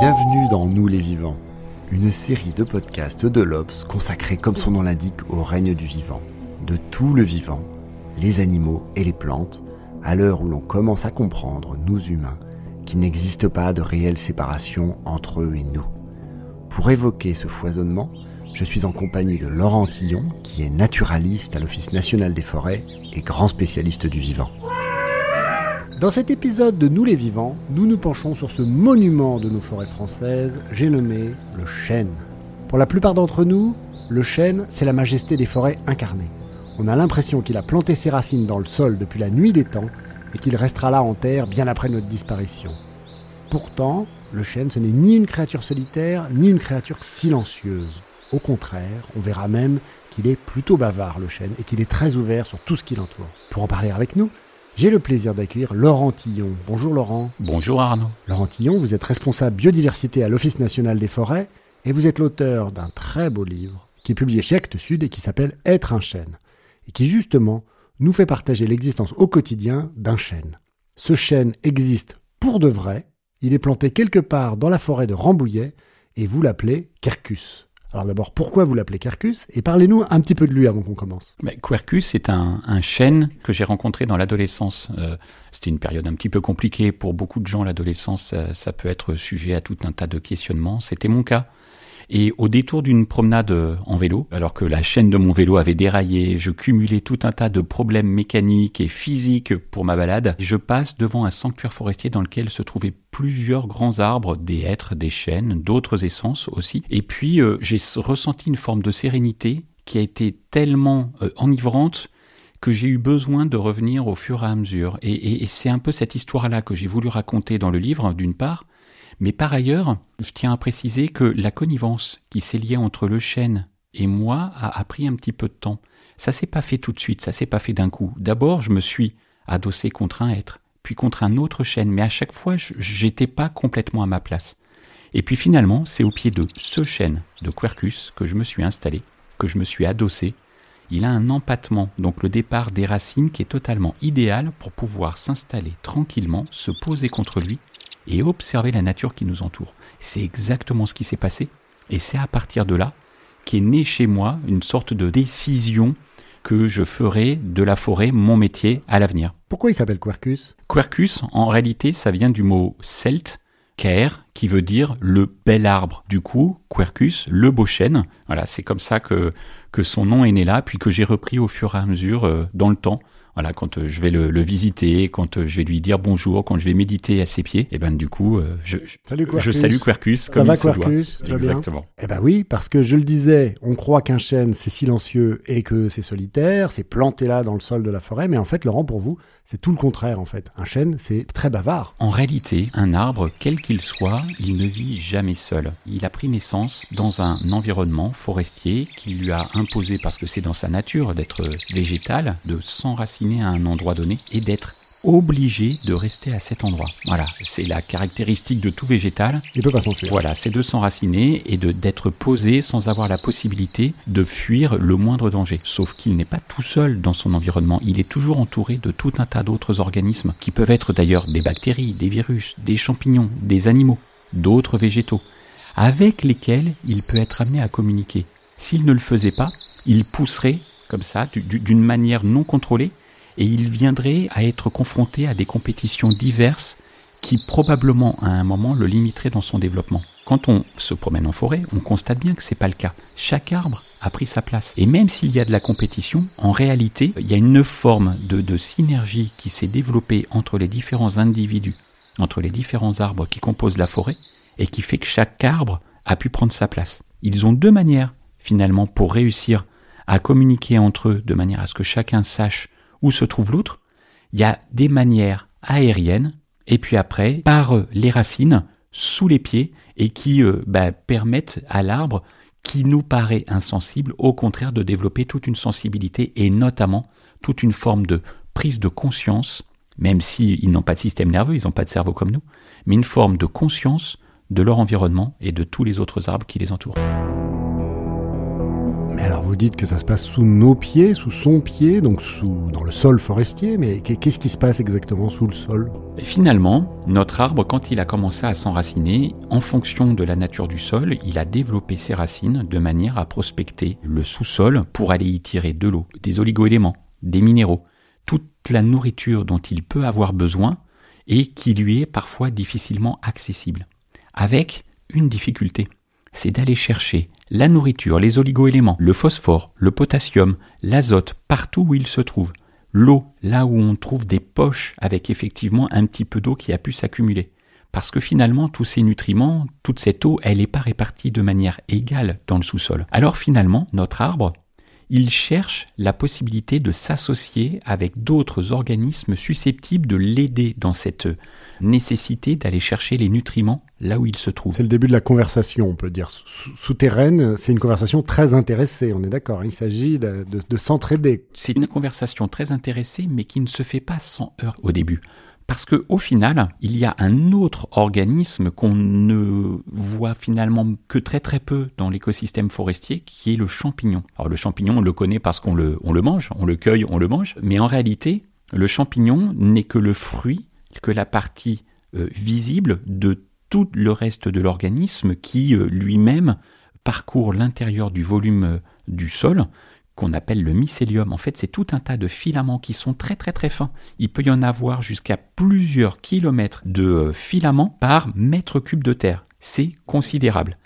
Bienvenue dans Nous les vivants, une série de podcasts de l'Obs consacrée, comme son nom l'indique, au règne du vivant, de tout le vivant, les animaux et les plantes, à l'heure où l'on commence à comprendre, nous humains, qu'il n'existe pas de réelle séparation entre eux et nous. Pour évoquer ce foisonnement, je suis en compagnie de Laurent Tillon, qui est naturaliste à l'Office national des forêts et grand spécialiste du vivant. Dans cet épisode de Nous les vivants, nous nous penchons sur ce monument de nos forêts françaises, j'ai nommé le chêne. Pour la plupart d'entre nous, le chêne, c'est la majesté des forêts incarnées. On a l'impression qu'il a planté ses racines dans le sol depuis la nuit des temps et qu'il restera là en terre bien après notre disparition. Pourtant, le chêne, ce n'est ni une créature solitaire, ni une créature silencieuse. Au contraire, on verra même qu'il est plutôt bavard, le chêne, et qu'il est très ouvert sur tout ce qui l'entoure. Pour en parler avec nous, j'ai le plaisir d'accueillir Laurent Tillon. Bonjour Laurent. Bonjour Arnaud. Laurent Tillon, vous êtes responsable biodiversité à l'Office national des forêts et vous êtes l'auteur d'un très beau livre qui est publié chez Actes Sud et qui s'appelle Être un chêne et qui justement nous fait partager l'existence au quotidien d'un chêne. Ce chêne existe pour de vrai, il est planté quelque part dans la forêt de Rambouillet et vous l'appelez Quercus. Alors d'abord, pourquoi vous l'appelez Quercus Et parlez-nous un petit peu de lui avant qu'on commence. Quercus est un, un chêne que j'ai rencontré dans l'adolescence. Euh, C'était une période un petit peu compliquée pour beaucoup de gens. L'adolescence, ça, peut être sujet à tout un tas de questionnements. C'était mon cas. Et au détour d'une promenade euh, en vélo, alors que la chaîne de mon vélo avait déraillé, je cumulais tout un tas de problèmes mécaniques et physiques pour ma balade, je passe devant un sanctuaire forestier dans lequel se trouvaient plusieurs grands arbres, des hêtres, des chênes, d'autres essences aussi. Et puis euh, j'ai ressenti une forme de sérénité qui a été tellement euh, enivrante que j'ai eu besoin de revenir au fur et à mesure. Et, c'est un peu cette histoire-là que j'ai voulu raconter dans le livre, d'une part, mais par ailleurs, je tiens à préciser que la connivence qui s'est liée entre le chêne et moi a, a pris un petit peu de temps. Ça s'est pas fait tout de suite, ça s'est pas fait d'un coup. D'abord, je me suis adossé contre un être, puis contre un autre chêne, mais à chaque fois, j'étais pas complètement à ma place. Et puis finalement, c'est au pied de ce chêne de Quercus que je me suis installé, que je me suis adossé. Il a un empattement, donc le départ des racines qui est totalement idéal pour pouvoir s'installer tranquillement, se poser contre lui et observer la nature qui nous entoure. C'est exactement ce qui s'est passé. Et c'est à partir de là qu'est née chez moi une sorte de décision que je ferai de la forêt mon métier à l'avenir. Pourquoi il s'appelle Quercus? Quercus, en réalité, ça vient du mot celte, Quer, qui veut dire le bel arbre. Du coup, Quercus, le beau chêne. Voilà, c'est comme ça que, que son nom est né là, puis que j'ai repris au fur et à mesure euh, dans le temps. Voilà, quand euh, je vais le, le, visiter, quand euh, je vais lui dire bonjour, quand je vais méditer à ses pieds, et eh ben du coup, euh, je, Salut je salue Quercus. Ça comme va il se doit. Quercus Exactement. Eh ben oui, parce que je le disais, on croit qu'un chêne c'est silencieux et que c'est solitaire, c'est planté là dans le sol de la forêt, mais en fait, Laurent, pour vous, c'est tout le contraire en fait. Un chêne, c'est très bavard. En réalité, un arbre, quel qu'il soit, il ne vit jamais seul. Il a pris naissance dans un environnement forestier qui lui a imposé, parce que c'est dans sa nature d'être végétal, de s'enraciner à un endroit donné et d'être obligé de rester à cet endroit. Voilà, c'est la caractéristique de tout végétal. Il peut pas s'enfuir. Voilà, c'est de s'enraciner et de d'être posé sans avoir la possibilité de fuir le moindre danger. Sauf qu'il n'est pas tout seul dans son environnement. Il est toujours entouré de tout un tas d'autres organismes qui peuvent être d'ailleurs des bactéries, des virus, des champignons, des animaux, d'autres végétaux, avec lesquels il peut être amené à communiquer. S'il ne le faisait pas, il pousserait comme ça, d'une manière non contrôlée, et il viendrait à être confronté à des compétitions diverses qui probablement à un moment le limiteraient dans son développement. Quand on se promène en forêt, on constate bien que c'est pas le cas. Chaque arbre a pris sa place. Et même s'il y a de la compétition, en réalité, il y a une forme de, de synergie qui s'est développée entre les différents individus, entre les différents arbres qui composent la forêt, et qui fait que chaque arbre a pu prendre sa place. Ils ont deux manières, finalement, pour réussir à communiquer entre eux de manière à ce que chacun sache où se trouve l'autre, il y a des manières aériennes et puis après par les racines sous les pieds et qui euh, bah, permettent à l'arbre qui nous paraît insensible, au contraire de développer toute une sensibilité et notamment toute une forme de prise de conscience, même s'ils n'ont pas de système nerveux, ils n'ont pas de cerveau comme nous, mais une forme de conscience de leur environnement et de tous les autres arbres qui les entourent. Mais alors vous dites que ça se passe sous nos pieds, sous son pied, donc sous, dans le sol forestier, mais qu'est-ce qui se passe exactement sous le sol? Finalement, notre arbre, quand il a commencé à s'enraciner, en fonction de la nature du sol, il a développé ses racines de manière à prospecter le sous-sol pour aller y tirer de l'eau, des oligoéléments, des minéraux, toute la nourriture dont il peut avoir besoin et qui lui est parfois difficilement accessible. Avec une difficulté, c'est d'aller chercher la nourriture, les oligoéléments, le phosphore, le potassium, l'azote, partout où il se trouve. L'eau, là où on trouve des poches avec effectivement un petit peu d'eau qui a pu s'accumuler. Parce que finalement, tous ces nutriments, toute cette eau, elle n'est pas répartie de manière égale dans le sous-sol. Alors finalement, notre arbre, il cherche la possibilité de s'associer avec d'autres organismes susceptibles de l'aider dans cette nécessité d'aller chercher les nutriments là où il se trouve. C'est le début de la conversation, on peut dire. Souterraine, c'est une conversation très intéressée, on est d'accord. Il s'agit de, de s'entraider. C'est une conversation très intéressée, mais qui ne se fait pas sans heurts au début. Parce que au final, il y a un autre organisme qu'on ne voit finalement que très très peu dans l'écosystème forestier, qui est le champignon. Alors le champignon, on le connaît parce qu'on le, on le mange, on le cueille, on le mange, mais en réalité, le champignon n'est que le fruit, que la partie euh, visible de tout le reste de l'organisme qui euh, lui-même parcourt l'intérieur du volume euh, du sol qu'on appelle le mycélium. En fait, c'est tout un tas de filaments qui sont très très très fins. Il peut y en avoir jusqu'à plusieurs kilomètres de filaments par mètre cube de terre. C'est considérable.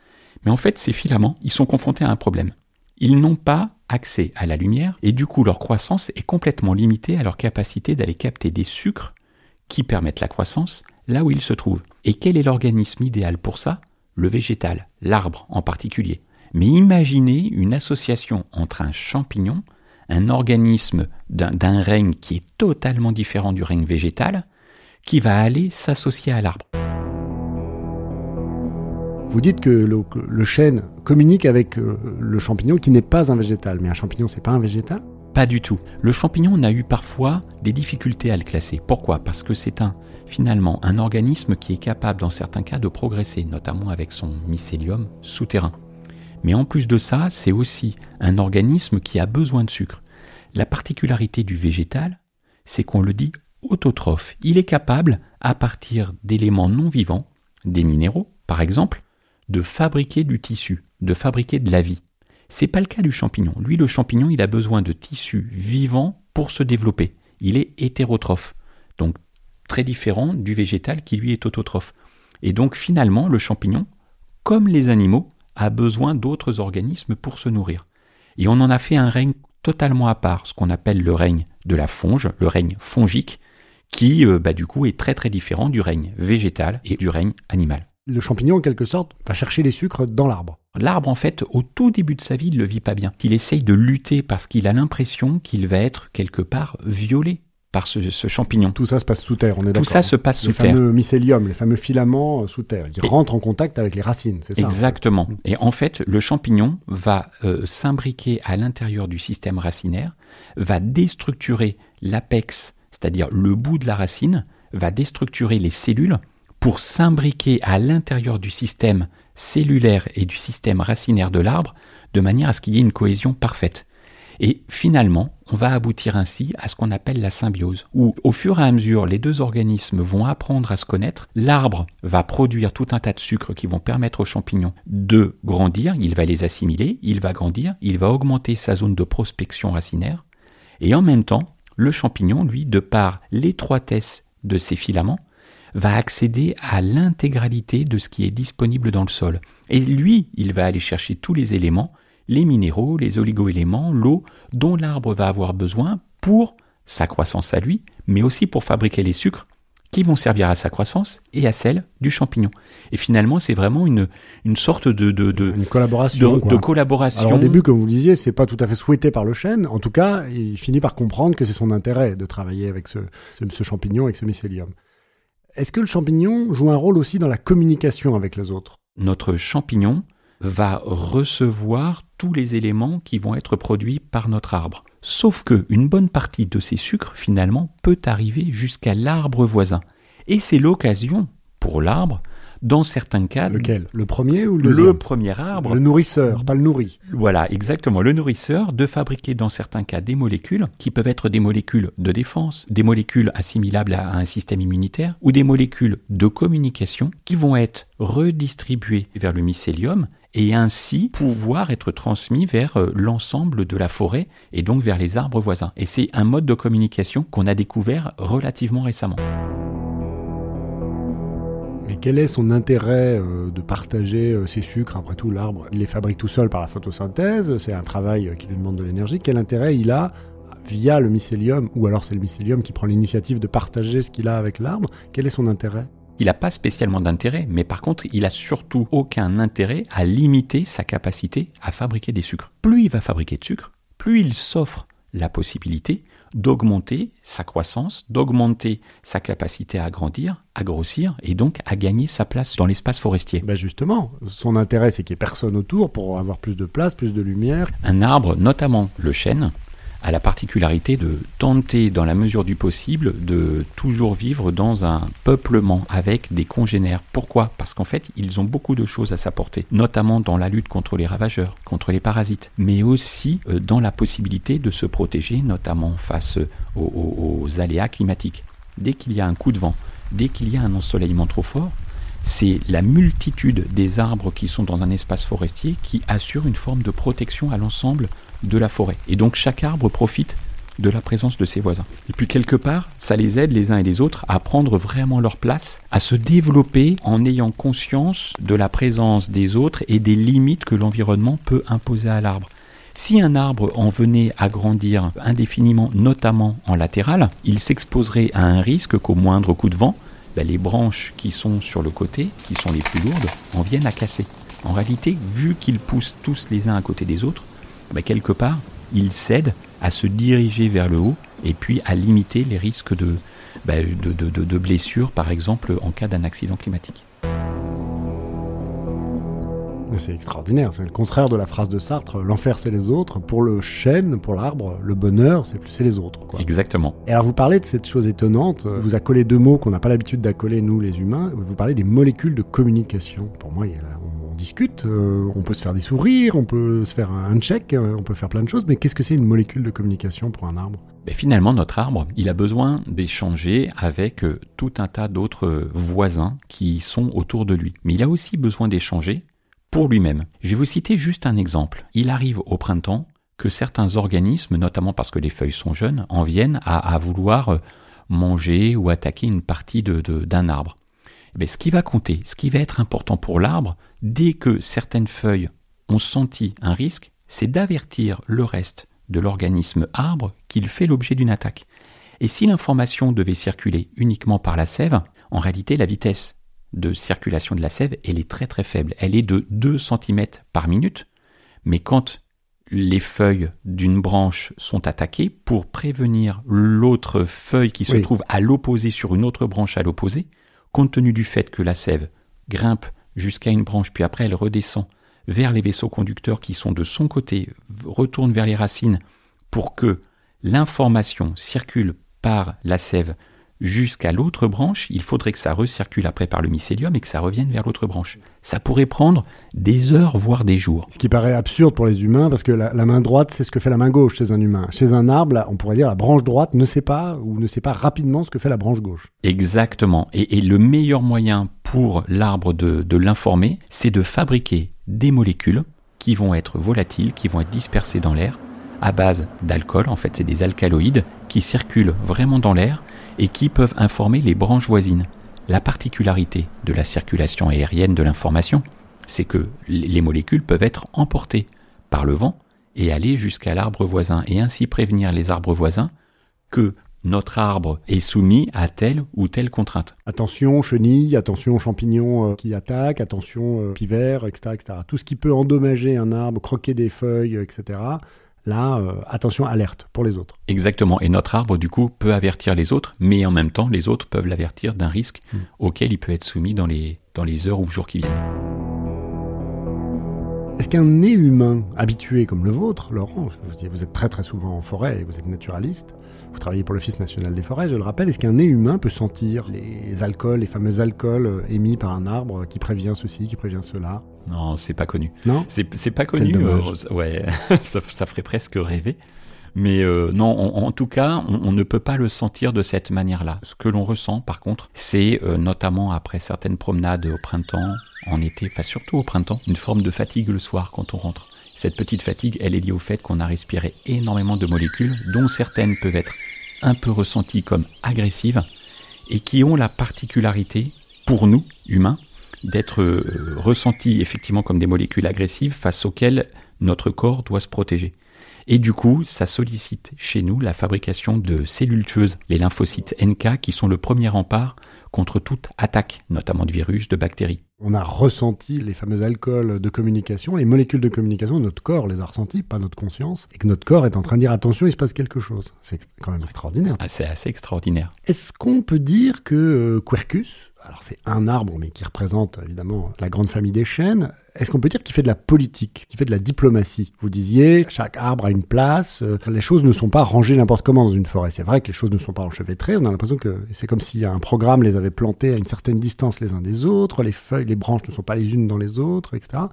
Mais en fait, ces filaments, ils sont confrontés à un problème. Ils n'ont pas accès à la lumière et du coup leur croissance est complètement limitée à leur capacité d'aller capter des sucres qui permettent la croissance là où ils se trouvent. Et quel est l'organisme idéal pour ça? Le végétal, l'arbre en particulier. Mais imaginez une association entre un champignon, un organisme d'un règne qui est totalement différent du règne végétal, qui va aller s'associer à l'arbre. Vous dites que le, chêne communique avec euh, le champignon qui n'est pas un végétal, mais un champignon c'est pas un végétal? Pas du tout. Le champignon on a eu parfois des difficultés à le classer. Pourquoi? Parce que c'est un finalement un organisme qui est capable dans certains cas de progresser, notamment avec son mycélium souterrain. Mais en plus de ça, c'est aussi un organisme qui a besoin de sucre. La particularité du végétal, c'est qu'on le dit autotrophe. Il est capable, à partir d'éléments non vivants, des minéraux par exemple, de fabriquer du tissu, de fabriquer de la vie. C'est pas le cas du champignon. Lui, le champignon, il a besoin de tissus vivants pour se développer. Il est hétérotrophe. Donc très différent du végétal qui lui est autotrophe. Et donc finalement, le champignon, comme les animaux, a besoin d'autres organismes pour se nourrir. Et on en a fait un règne totalement à part, ce qu'on appelle le règne de la fonge, le règne fongique, qui euh, bah, du coup est très très différent du règne végétal et du règne animal. Le champignon, en quelque sorte, va chercher les sucres dans l'arbre. L'arbre, en fait, au tout début de sa vie, il ne le vit pas bien. Il essaye de lutter parce qu'il a l'impression qu'il va être quelque part violé par ce, champignon. Tout ça se passe sous terre, on est d'accord. Tout ça se passe sous terre. Les fameux mycélium, les fameux filaments euh, sous terre, qui rentrent en contact avec les racines, c'est ça Exactement. Et en fait, le champignon va euh, s'imbriquer à l'intérieur du système racinaire, va déstructurer l'apex, c'est-à-dire le bout de la racine, va déstructurer les cellules pour s'imbriquer à l'intérieur du système cellulaire et du système racinaire de l'arbre, de manière à ce qu'il y ait une cohésion parfaite. Et finalement, on va aboutir ainsi à ce qu'on appelle la symbiose, où au fur et à mesure les deux organismes vont apprendre à se connaître, l'arbre va produire tout un tas de sucres qui vont permettre aux champignons de grandir, il va les assimiler, il va grandir, il va augmenter sa zone de prospection racinaire, et en même temps, le champignon, lui, de par l'étroitesse de ses filaments, va accéder à l'intégralité de ce qui est disponible dans le sol. Et lui, il va aller chercher tous les éléments les minéraux, les oligoéléments, l'eau dont l'arbre va avoir besoin pour sa croissance à lui, mais aussi pour fabriquer les sucres qui vont servir à sa croissance et à celle du champignon. Et finalement, c'est vraiment une, une sorte de, de, de, Une collaboration. de, collaboration. Alors au début, comme vous le disiez, c'est pas tout à fait souhaité par le chêne. En tout cas, il finit par comprendre que c'est son intérêt de travailler avec ce, ce, ce champignon, avec ce mycélium. Est-ce que le champignon joue un rôle aussi dans la communication avec les autres? Notre champignon va recevoir tous les éléments qui vont être produits par notre arbre. Sauf que une bonne partie de ces sucres, finalement, peut arriver jusqu'à l'arbre voisin. Et c'est l'occasion pour l'arbre, dans certains cas, Lequel? Le premier ou le premier arbre, Le nourrisseur, pas le nourri. voilà, exactement, le nourrisseur, de fabriquer dans certains cas des molécules qui peuvent être des molécules de défense, des molécules assimilables à un système immunitaire ou des molécules de communication qui vont être redistribuées vers le mycélium et ainsi pouvoir être transmis vers euh, l'ensemble de la forêt et donc vers les arbres voisins. Et c'est un mode de communication qu'on a découvert relativement récemment. Mais quel est son intérêt euh, de partager euh, ces sucres Après tout, l'arbre, les fabrique tout seul par la photosynthèse. C'est un travail euh, qui lui demande de l'énergie. Quel intérêt il a via le mycélium, ou alors c'est le mycélium qui prend l'initiative de partager ce qu'il a avec l'arbre Quel est son intérêt? Il n'a pas spécialement d'intérêt, mais par contre, il a surtout aucun intérêt à limiter sa capacité à fabriquer des sucres. Plus il va fabriquer de sucre, plus il s'offre la possibilité d'augmenter sa croissance, d'augmenter sa capacité à grandir, à grossir et donc à gagner sa place dans l'espace forestier. Ben justement, son intérêt c'est qu'il n'y ait personne autour pour avoir plus de place, plus de lumière. Un arbre, notamment le chêne, a la particularité de tenter, dans la mesure du possible, de toujours vivre dans un peuplement avec des congénères. Pourquoi? Parce qu'en fait, ils ont beaucoup de choses à s'apporter, notamment dans la lutte contre les ravageurs, contre les parasites, mais aussi euh, dans la possibilité de se protéger, notamment face aux, aux- aux aléas climatiques. Dès qu'il y a un coup de vent, dès qu'il y a un ensoleillement trop fort, c'est la multitude des arbres qui sont dans un espace forestier qui assure une forme de protection à l'ensemble de la forêt. Et donc chaque arbre profite de la présence de ses voisins. Et puis quelque part, ça les aide les uns et les autres à prendre vraiment leur place, à se développer en ayant conscience de la présence des autres et des limites que l'environnement peut imposer à l'arbre. Si un arbre en venait à grandir indéfiniment, notamment en latéral, il s'exposerait à un risque qu'au moindre coup de vent, ben, les branches qui sont sur le côté, qui sont les plus lourdes, en viennent à casser. En réalité, vu qu'ils poussent tous les uns à côté des autres, ben, quelque part, ils cèdent à se diriger vers le haut et puis à limiter les risques de, ben, blessures, par exemple, en cas d'un accident climatique. C'est extraordinaire, c'est le contraire de la phrase de Sartre, l'enfer c'est les autres. Pour le chêne, pour l'arbre, le bonheur c'est plus c'est les autres. quoi. Exactement. Et alors vous parlez de cette chose étonnante, vous accolez deux mots qu'on n'a pas l'habitude d'accoler nous les humains, vous parlez des molécules de communication. Pour moi, il y a là- on, on discute, euh, on peut se faire des sourires, on peut se faire un check, euh, on peut faire plein de choses, mais qu'est-ce que c'est une molécule de communication pour un arbre? Ben, finalement, notre arbre, il a besoin d'échanger avec euh, tout un tas d'autres voisins qui sont autour de lui. Mais il a aussi besoin d'échanger pour lui-même. Je vais vous citer juste un exemple. Il arrive au printemps que certains organismes, notamment parce que les feuilles sont jeunes, en viennent à, vouloir euh, manger ou attaquer une partie d'un arbre. Eh ce qui va compter, ce qui va être important pour l'arbre, dès que certaines feuilles ont senti un risque, c'est d'avertir le reste de l'organisme arbre qu'il fait l'objet d'une attaque. Et si l'information devait circuler uniquement par la sève, en réalité la vitesse de circulation de la sève, elle est très très faible. Elle est de 2 cm par minute, mais quand les feuilles d'une branche sont attaquées, pour prévenir l'autre feuille qui se Oui. trouve à l'opposé sur une autre branche à l'opposé, compte tenu du fait que la sève grimpe jusqu'à une branche, puis après elle redescend vers les vaisseaux conducteurs qui sont de son côté, retourne vers les racines pour que l'information circule par la sève jusqu'à l'autre branche, il faudrait que ça recircule après par le mycélium et que ça revienne vers l'autre branche. Ça pourrait prendre des heures, voire des jours. Ce qui paraît absurde pour les humains, parce que la, la main droite, c'est ce que fait la main gauche chez un humain. Chez un arbre, là, on pourrait dire la branche droite ne sait pas ou ne sait pas rapidement ce que fait la branche gauche. Exactement. Et, et le meilleur moyen pour l'arbre de, de l'informer, c'est de fabriquer des molécules qui vont être volatiles, qui vont être dispersées dans l'air, à base d'alcool. En fait, c'est des alcaloïdes qui circulent vraiment dans l'air et qui peuvent informer les branches voisines. La particularité de la circulation aérienne de l'information, c'est que les molécules peuvent être emportées par le vent et aller jusqu'à l'arbre voisin et ainsi prévenir les arbres voisins que notre arbre est soumis à telle ou telle contrainte. Attention chenilles, attention champignons euh, qui attaquent, attention euh, pivers, etc., etc. Tout ce qui peut endommager un arbre, croquer des feuilles, etc. Là, euh, attention, alerte pour les autres. Exactement. Et notre arbre, du coup, peut avertir les autres, mais en même temps, les autres peuvent l'avertir d'un risque Hmm. auquel il peut être soumis dans les, dans les heures ou jours qui viennent. Est-ce qu'un nez humain habitué comme le vôtre, Laurent, vous, vous êtes très très souvent en forêt et vous êtes naturaliste, vous travaillez pour l'Office national des forêts, je le rappelle, est-ce qu'un nez humain peut sentir les alcools, les fameux alcools euh, émis par un arbre qui prévient ceci, qui prévient cela? Non, c'est pas connu. Non C'est pas connu. euh, ouais, ça, ça ferait presque rêver. Mais euh, non, en, en tout cas, on, on ne peut pas le sentir de cette manière-là. Ce que l'on ressent, par contre, c'est euh, notamment après certaines promenades au printemps, en été, enfin surtout au printemps, une forme de fatigue le soir quand on rentre. Cette petite fatigue, elle est liée au fait qu'on a respiré énormément de molécules, dont certaines peuvent être un peu ressenties comme agressives, et qui ont la particularité, pour nous, humains, d'être euh, ressenties effectivement comme des molécules agressives face auxquelles notre corps doit se protéger. Et du coup, ça sollicite chez nous la fabrication de cellules tueuses, les lymphocytes NK, qui sont le premier rempart contre toute attaque, notamment de virus, de bactéries. On a ressenti les fameux alcools de communication, les molécules de communication, notre corps les a ressentis, pas notre conscience, et que notre corps est en train de dire attention, il se passe quelque chose. C'est quand même extraordinaire. Ah, C'est assez extraordinaire. Est-ce qu'on peut dire que euh, Quercus, alors c'est un arbre, mais qui représente évidemment la grande famille des chênes, est-ce qu'on peut dire qu'il fait de la politique, qu'il fait de la diplomatie? Vous disiez, chaque arbre a une place, euh, les choses ne sont pas rangées n'importe comment dans une forêt. C'est vrai que les choses ne sont pas enchevêtrées, on a l'impression que c'est comme si un programme les avait plantés à une certaine distance les uns des autres, les feuilles, les branches ne sont pas les unes dans les autres, etc.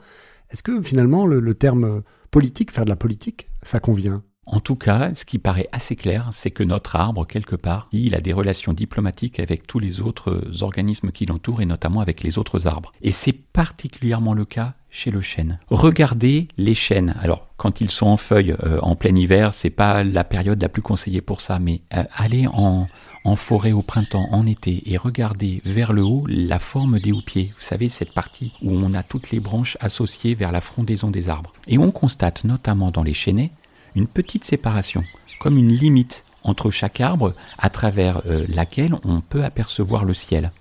Est-ce que finalement le, le terme politique, faire de la politique, ça convient? En tout cas, ce qui paraît assez clair, c'est que notre arbre, quelque part, il a des relations diplomatiques avec tous les autres organismes qui l'entourent et notamment avec les autres arbres. Et c'est particulièrement le cas chez le chêne. Regardez les chênes. Alors, quand ils sont en feuilles euh, en plein hiver, c'est pas la période la plus conseillée pour ça, mais euh, allez en, en forêt au printemps, en été, et regardez vers le haut la forme des houppiers. Vous savez, cette partie où on a toutes les branches associées vers la frondaison des arbres. Et on constate notamment dans les chênaies une petite séparation, comme une limite entre chaque arbre à travers euh, laquelle on peut apercevoir le ciel.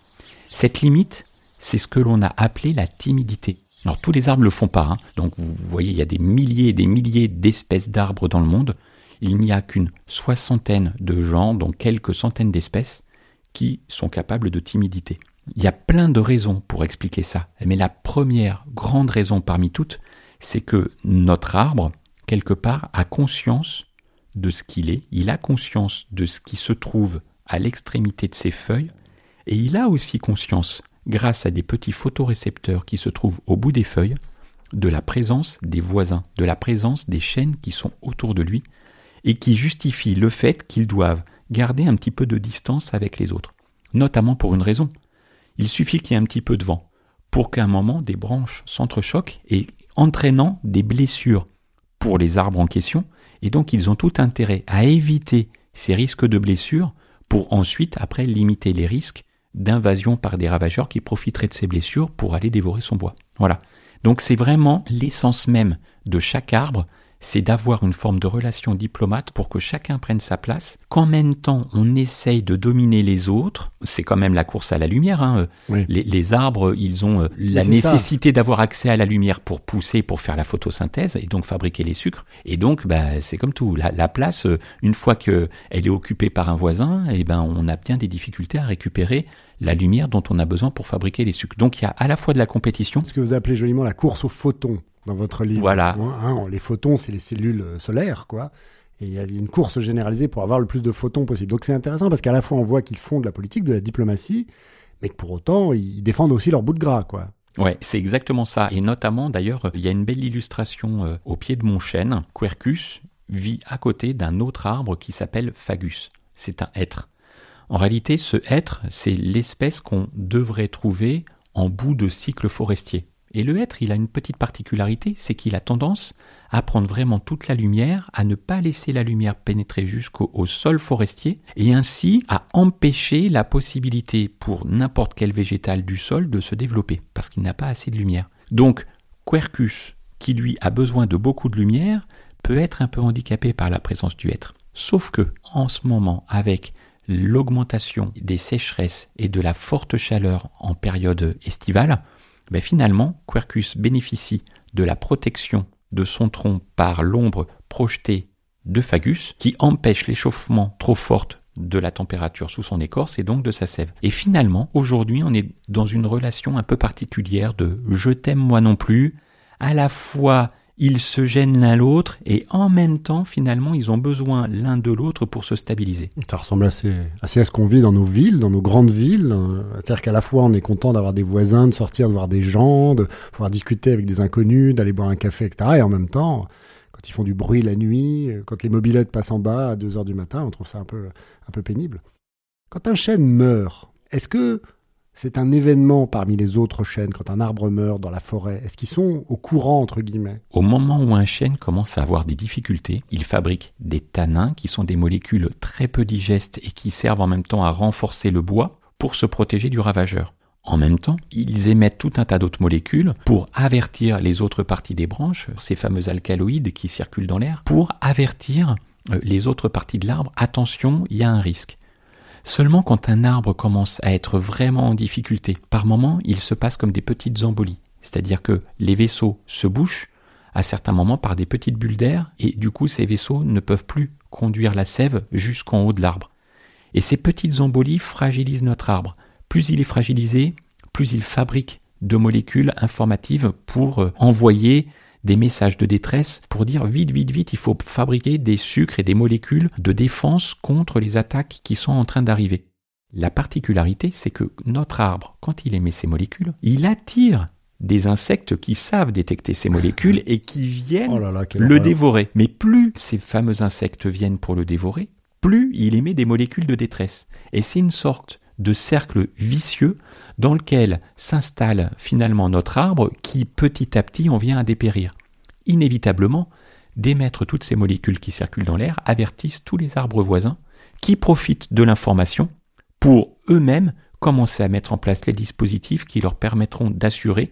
Cette limite, c'est ce que l'on a appelé la timidité. Alors tous les arbres le font pas, hein. donc vous voyez, il y a des milliers et des milliers d'espèces d'arbres dans le monde. Il n'y a qu'une soixantaine de genres, donc quelques centaines d'espèces, qui sont capables de timidité. Il y a plein de raisons pour expliquer ça, mais la première grande raison parmi toutes, c'est que notre arbre, quelque part, a conscience de ce qu'il est, il a conscience de ce qui se trouve à l'extrémité de ses feuilles, et il a aussi conscience, grâce à des petits photorécepteurs qui se trouvent au bout des feuilles, de la présence des voisins, de la présence des chênes qui sont autour de lui, et qui justifient le fait qu'ils doivent garder un petit peu de distance avec les autres, notamment pour une raison. Il suffit qu'il y ait un petit peu de vent pour qu'à un moment des branches s'entrechoquent et entraînant des blessures pour les arbres en question, et donc ils ont tout intérêt à éviter ces risques de blessures pour ensuite, après, limiter les risques d'invasion par des ravageurs qui profiteraient de ces blessures pour aller dévorer son bois. Voilà. Donc c'est vraiment l'essence même de chaque arbre, c'est d'avoir une forme de relation diplomate pour que chacun prenne sa place, qu'en même temps on essaye de dominer les autres, c'est quand même la course à la lumière. Hein. Oui. Les, les arbres, ils ont euh, la nécessité d'avoir accès à la lumière pour pousser, pour faire la photosynthèse et donc fabriquer les sucres. Et donc, bah, c'est comme tout. La, la place, euh, une fois que elle est occupée par un voisin, et ben, on a bien des difficultés à récupérer la lumière dont on a besoin pour fabriquer les sucres. Donc, il y a à la fois de la compétition. Ce que vous appelez joliment la course aux photons dans votre livre. Voilà. Hein, les photons, c'est les cellules euh, solaires, quoi. Et il y a une course généralisée pour avoir le plus de photons possible. Donc c'est intéressant parce qu'à la fois on voit qu'ils font de la politique, de la diplomatie, mais que pour autant ils défendent aussi leur bout de gras, quoi. Ouais, c'est exactement ça. Et notamment, d'ailleurs, il y a une belle illustration euh, au pied de mon chêne. Quercus vit à côté d'un autre arbre qui s'appelle Fagus. C'est un hêtre. En réalité, ce hêtre, c'est l'espèce qu'on devrait trouver en bout de cycle forestier. Et le hêtre, il a une petite particularité, c'est qu'il a tendance à prendre vraiment toute la lumière, à ne pas laisser la lumière pénétrer jusqu'au au sol forestier, et ainsi à empêcher la possibilité pour n'importe quel végétal du sol de se développer, parce qu'il n'a pas assez de lumière. Donc, Quercus, qui lui a besoin de beaucoup de lumière, peut être un peu handicapé par la présence du hêtre. Sauf que, en ce moment, avec l'augmentation des sécheresses et de la forte chaleur en période estivale, finalement, Quercus bénéficie de la protection de son tronc par l'ombre projetée de Fagus, qui empêche l'échauffement trop fort de la température sous son écorce et donc de sa sève. Et finalement, aujourd'hui, on est dans une relation un peu particulière de je t'aime moi non plus, à la fois ils se gênent l'un l'autre et en même temps, finalement, ils ont besoin l'un de l'autre pour se stabiliser. Ça ressemble assez, assez à ce qu'on vit dans nos villes, dans nos grandes villes. C'est-à-dire qu'à la fois, on est content d'avoir des voisins, de sortir, de voir des gens, de pouvoir discuter avec des inconnus, d'aller boire un café, etc. Et en même temps, quand ils font du bruit la nuit, quand les mobilettes passent en bas à 2 heures du matin, on trouve ça un peu, un peu pénible. Quand un chêne meurt, est-ce que c'est un événement parmi les autres chênes quand un arbre meurt dans la forêt Est-ce qu'ils sont au courant, entre guillemets? Au moment où un chêne commence à avoir des difficultés, il fabrique des tanins qui sont des molécules très peu digestes et qui servent en même temps à renforcer le bois pour se protéger du ravageur. En même temps, ils émettent tout un tas d'autres molécules pour avertir les autres parties des branches, ces fameux alcaloïdes qui circulent dans l'air, pour avertir euh, les autres parties de l'arbre, attention, il y a un risque. Seulement quand un arbre commence à être vraiment en difficulté, par moments, il se passe comme des petites embolies. C'est-à-dire que les vaisseaux se bouchent à certains moments par des petites bulles d'air et du coup ces vaisseaux ne peuvent plus conduire la sève jusqu'en haut de l'arbre. Et ces petites embolies fragilisent notre arbre. Plus il est fragilisé, plus il fabrique de molécules informatives pour euh, envoyer des messages de détresse pour dire vite, vite, vite, il faut fabriquer des sucres et des molécules de défense contre les attaques qui sont en train d'arriver. La particularité, c'est que notre arbre, quand il émet ces molécules, il attire des insectes qui savent détecter ces molécules et qui viennent oh le dévorer. Mais plus ces fameux insectes viennent pour le dévorer, plus il émet des molécules de détresse. Et c'est une sorte de cercle vicieux dans lequel s'installe finalement notre arbre qui petit à petit en vient à dépérir. Inévitablement, d'émettre toutes ces molécules qui circulent dans l'air avertissent tous les arbres voisins qui profitent de l'information pour eux-mêmes commencer à mettre en place les dispositifs qui leur permettront d'assurer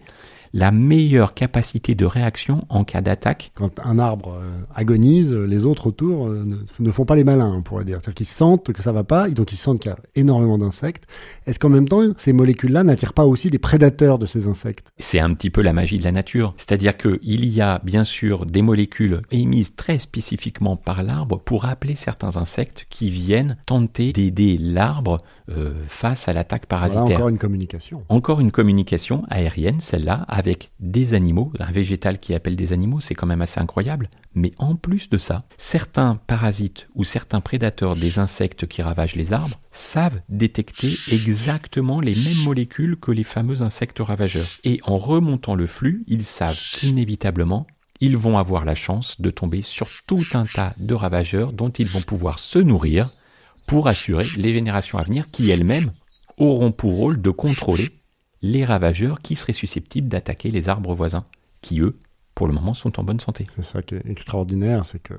la meilleure capacité de réaction en cas d'attaque. Quand un arbre euh, agonise, les autres autour euh, ne, font pas les malins, on pourrait dire. C'est-à-dire qu'ils sentent que ça va pas, donc ils sentent qu'il y a énormément d'insectes. Est-ce qu'en même temps, ces molécules-là n'attirent pas aussi des prédateurs de ces insectes? C'est un petit peu la magie de la nature. C'est-à-dire qu'il y a bien sûr des molécules émises très spécifiquement par l'arbre pour appeler certains insectes qui viennent tenter d'aider l'arbre euh, face à l'attaque parasitaire. encore une communication. Encore une communication aérienne, celle-là, avec des animaux. Un végétal qui appelle des animaux, c'est quand même assez incroyable. Mais en plus de ça, certains parasites ou certains prédateurs des insectes qui ravagent les arbres savent détecter exactement les mêmes molécules que les fameux insectes ravageurs. Et en remontant le flux, ils savent qu'inévitablement, ils vont avoir la chance de tomber sur tout un tas de ravageurs dont ils vont pouvoir se nourrir pour assurer les générations à venir qui elles-mêmes auront pour rôle de contrôler les ravageurs qui seraient susceptibles d'attaquer les arbres voisins, qui eux, pour le moment, sont en bonne santé. C'est ça qui est extraordinaire, c'est que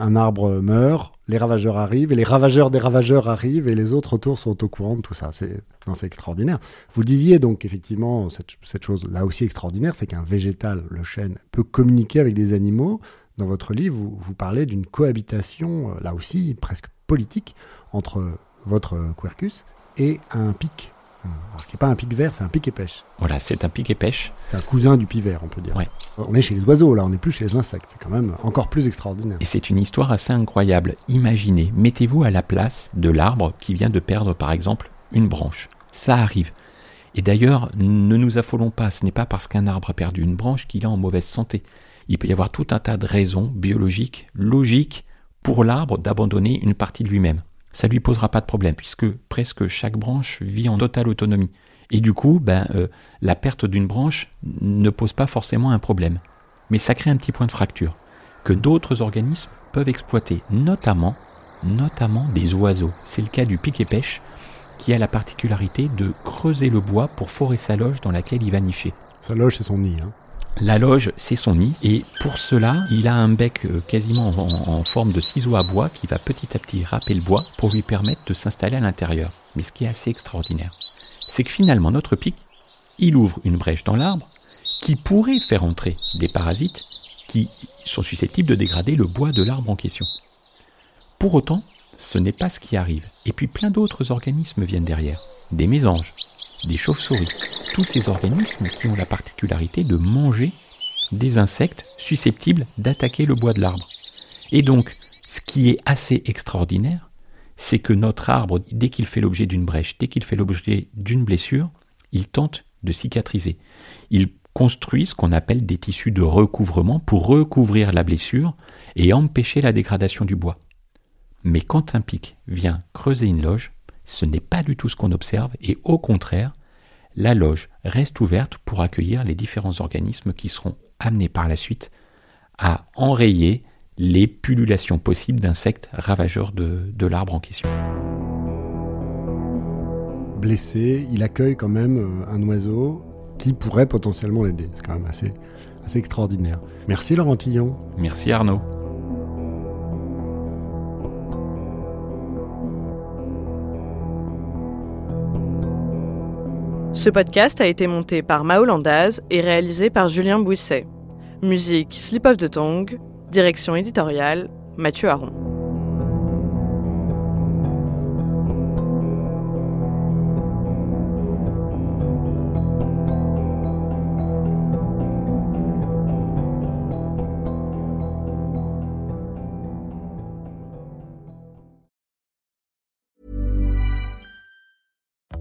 un arbre meurt, les ravageurs arrivent, et les ravageurs des ravageurs arrivent, et les autres autour sont au courant de tout ça. C'est, extraordinaire. Vous disiez donc effectivement cette, chose là aussi extraordinaire, c'est qu'un végétal, le chêne, peut communiquer avec des animaux. Dans votre livre, vous, vous parlez d'une cohabitation, euh, là aussi presque politique, entre votre quercus et un pic. Alors, qui n'est pas un pic vert, c'est un pic et pêche. Voilà, c'est un pic et pêche. C'est un cousin du pivert, on peut dire. On est chez les oiseaux, là, on n'est plus chez les insectes. C'est quand même encore plus extraordinaire. Et c'est une histoire assez incroyable. Imaginez, mettez-vous à la place de l'arbre qui vient de perdre, par exemple, une branche. Ça arrive. Et d'ailleurs, ne nous affolons pas, ce n'est pas parce qu'un arbre a perdu une branche qu'il est en mauvaise santé. Il peut y avoir tout un tas de raisons biologiques, logiques, pour l'arbre d'abandonner une partie de lui-même. Ça lui posera pas de problème puisque presque chaque branche vit en totale autonomie. Et du coup, ben, euh, la perte d'une branche ne pose pas forcément un problème. Mais ça crée un petit point de fracture que d'autres organismes peuvent exploiter, notamment, notamment des oiseaux. C'est le cas du piquet pêche qui a la particularité de creuser le bois pour forer sa loge dans laquelle il va nicher. Sa loge, c'est son nid. Hein. La loge, c'est son nid, et pour cela, il a un bec euh, quasiment en, forme de ciseau à bois qui va petit à petit râper le bois pour lui permettre de s'installer à l'intérieur. Mais ce qui est assez extraordinaire, c'est que finalement notre pic, il ouvre une brèche dans l'arbre qui pourrait faire entrer des parasites qui sont susceptibles de dégrader le bois de l'arbre en question. Pour autant, ce n'est pas ce qui arrive. Et puis plein d'autres organismes viennent derrière. Des mésanges, des chauves-souris. Tous ces organismes qui ont la particularité de manger des insectes susceptibles d'attaquer le bois de l'arbre. Et donc, ce qui est assez extraordinaire, c'est que notre arbre, dès qu'il fait l'objet d'une brèche, dès qu'il fait l'objet d'une blessure, il tente de cicatriser. Il construit ce qu'on appelle des tissus de recouvrement pour recouvrir la blessure et empêcher la dégradation du bois. Mais quand un pic vient creuser une loge, ce n'est pas du tout ce qu'on observe et au contraire, la loge reste ouverte pour accueillir les différents organismes qui seront amenés par la suite à enrayer les pullulations possibles d'insectes ravageurs de, de l'arbre en question. Blessé, il accueille quand même euh, un oiseau qui pourrait potentiellement l'aider. C'est quand même assez, assez extraordinaire. Merci Laurent Tillon. Merci Arnaud. Ce podcast a été monté par Mao Landaz et réalisé par Julien Bouisset. Musique Slip of the Tongue, direction éditoriale Mathieu Aron.